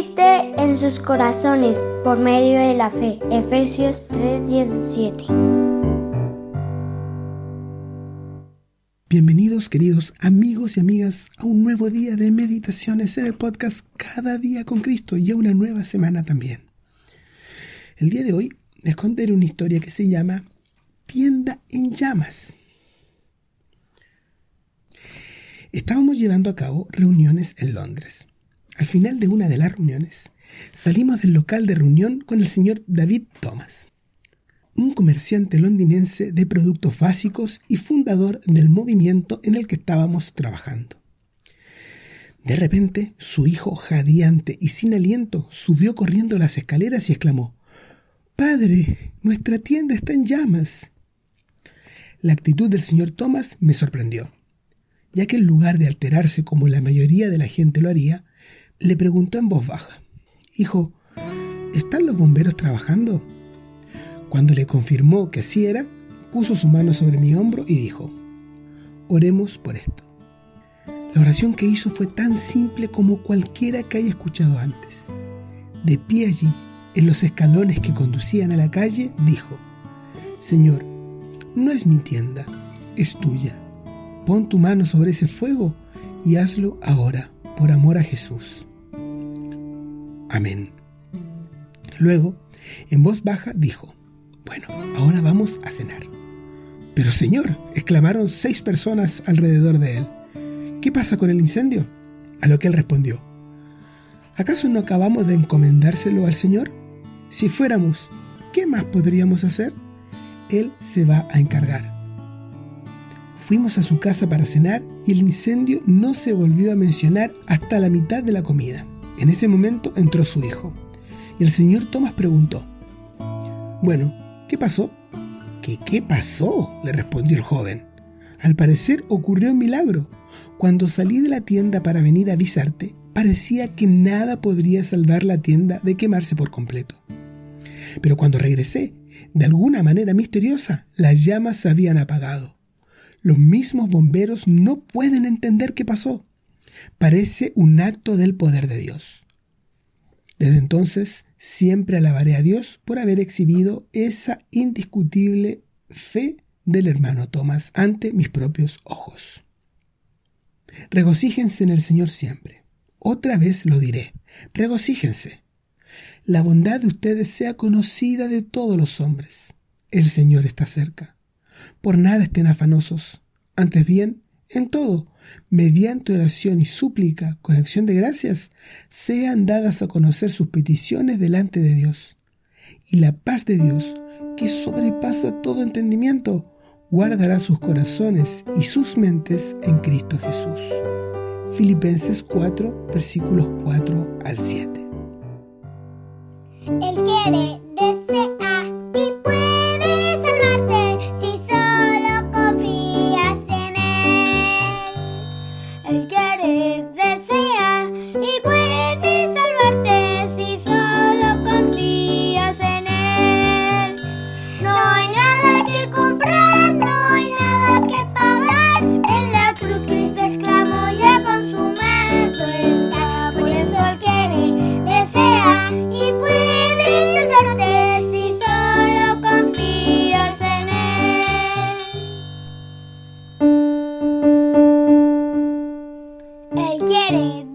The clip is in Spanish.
En sus corazones por medio de la fe. Efesios 3:17. Bienvenidos queridos amigos y amigas a un nuevo día de meditaciones en el podcast Cada día con Cristo y a una nueva semana también. El día de hoy les contaré una historia que se llama Tienda en llamas. Estábamos llevando a cabo reuniones en Londres. Al final de una de las reuniones, salimos del local de reunión con el señor David Thomas, un comerciante londinense de productos básicos y fundador del movimiento en el que estábamos trabajando. De repente, su hijo, jadeante y sin aliento, subió corriendo las escaleras y exclamó, Padre, nuestra tienda está en llamas. La actitud del señor Thomas me sorprendió, ya que en lugar de alterarse como la mayoría de la gente lo haría, le preguntó en voz baja, Hijo, ¿están los bomberos trabajando? Cuando le confirmó que así era, puso su mano sobre mi hombro y dijo, Oremos por esto. La oración que hizo fue tan simple como cualquiera que haya escuchado antes. De pie allí, en los escalones que conducían a la calle, dijo, Señor, no es mi tienda, es tuya. Pon tu mano sobre ese fuego y hazlo ahora, por amor a Jesús. Amén. Luego, en voz baja, dijo, Bueno, ahora vamos a cenar. Pero Señor, exclamaron seis personas alrededor de él, ¿qué pasa con el incendio? A lo que él respondió, ¿acaso no acabamos de encomendárselo al Señor? Si fuéramos, ¿qué más podríamos hacer? Él se va a encargar. Fuimos a su casa para cenar y el incendio no se volvió a mencionar hasta la mitad de la comida. En ese momento entró su hijo. Y el señor Thomas preguntó, Bueno, ¿qué pasó? ¿Qué qué pasó? le respondió el joven. Al parecer ocurrió un milagro. Cuando salí de la tienda para venir a avisarte, parecía que nada podría salvar la tienda de quemarse por completo. Pero cuando regresé, de alguna manera misteriosa, las llamas se habían apagado. Los mismos bomberos no pueden entender qué pasó. Parece un acto del poder de Dios. Desde entonces siempre alabaré a Dios por haber exhibido esa indiscutible fe del hermano Tomás ante mis propios ojos. Regocíjense en el Señor siempre. Otra vez lo diré. Regocíjense. La bondad de ustedes sea conocida de todos los hombres. El Señor está cerca. Por nada estén afanosos. Antes bien, en todo, mediante oración y súplica con acción de gracias, sean dadas a conocer sus peticiones delante de Dios. Y la paz de Dios, que sobrepasa todo entendimiento, guardará sus corazones y sus mentes en Cristo Jesús. Filipenses 4, versículos 4 al 7. Él quiere, Él. Él quiere,